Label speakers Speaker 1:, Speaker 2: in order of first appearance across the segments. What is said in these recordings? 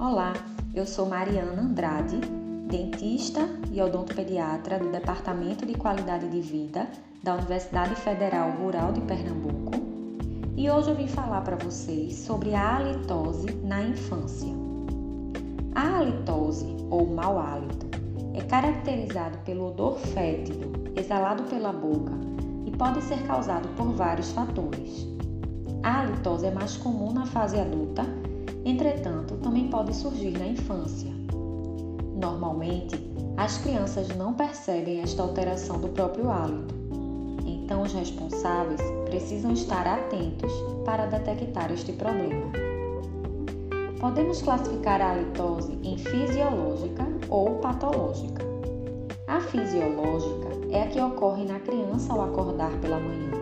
Speaker 1: Olá, eu sou Mariana Andrade, dentista e odontopediatra do Departamento de Qualidade de Vida da Universidade Federal Rural de Pernambuco e hoje eu vim falar para vocês sobre a halitose na infância. A halitose, ou mau hálito, é caracterizado pelo odor fétido exalado pela boca e pode ser causado por vários fatores. A halitose é mais comum na fase adulta Entretanto, também pode surgir na infância. Normalmente, as crianças não percebem esta alteração do próprio hálito, então os responsáveis precisam estar atentos para detectar este problema. Podemos classificar a halitose em fisiológica ou patológica. A fisiológica é a que ocorre na criança ao acordar pela manhã.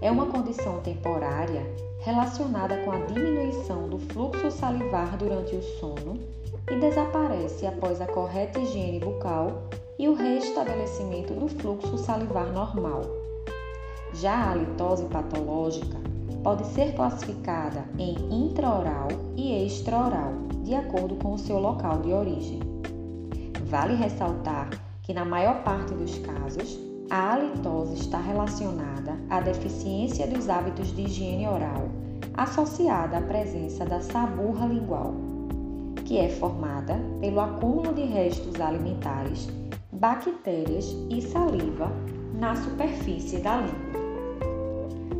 Speaker 1: É uma condição temporária relacionada com a diminuição do fluxo salivar durante o sono e desaparece após a correta higiene bucal e o restabelecimento do fluxo salivar normal. Já a halitose patológica pode ser classificada em intraoral e extraoral, de acordo com o seu local de origem. Vale ressaltar que, na maior parte dos casos, a halitose está relacionada à deficiência dos hábitos de higiene oral, associada à presença da saburra lingual, que é formada pelo acúmulo de restos alimentares, bactérias e saliva na superfície da língua.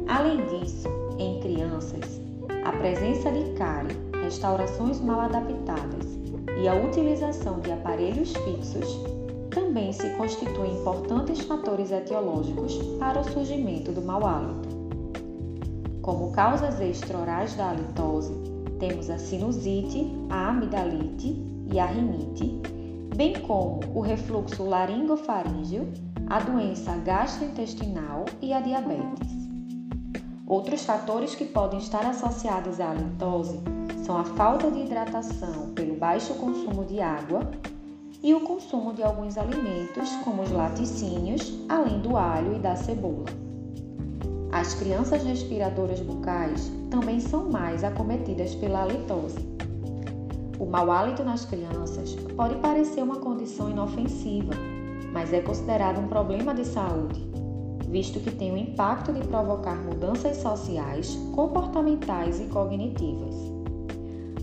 Speaker 1: Além disso, em crianças, a presença de cárie, restaurações mal adaptadas e a utilização de aparelhos fixos também se constituem importantes fatores etiológicos para o surgimento do mau hálito. Como causas extraorais da halitose, temos a sinusite, a amidalite e a rinite, bem como o refluxo laringofaríngeo, a doença gastrointestinal e a diabetes. Outros fatores que podem estar associados à halitose são a falta de hidratação pelo baixo consumo de água e o consumo de alguns alimentos, como os laticínios, além do alho e da cebola. As crianças respiradoras bucais também são mais acometidas pela halitose. O mau hálito nas crianças pode parecer uma condição inofensiva, mas é considerado um problema de saúde, visto que tem o impacto de provocar mudanças sociais, comportamentais e cognitivas.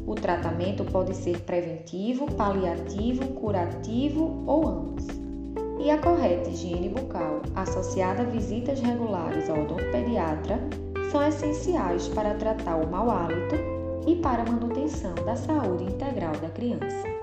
Speaker 1: O tratamento pode ser preventivo, paliativo, curativo ou ambos. E a correta higiene bucal, associada a visitas regulares ao odontopediatra, são essenciais para tratar o mau hálito e para a manutenção da saúde integral da criança.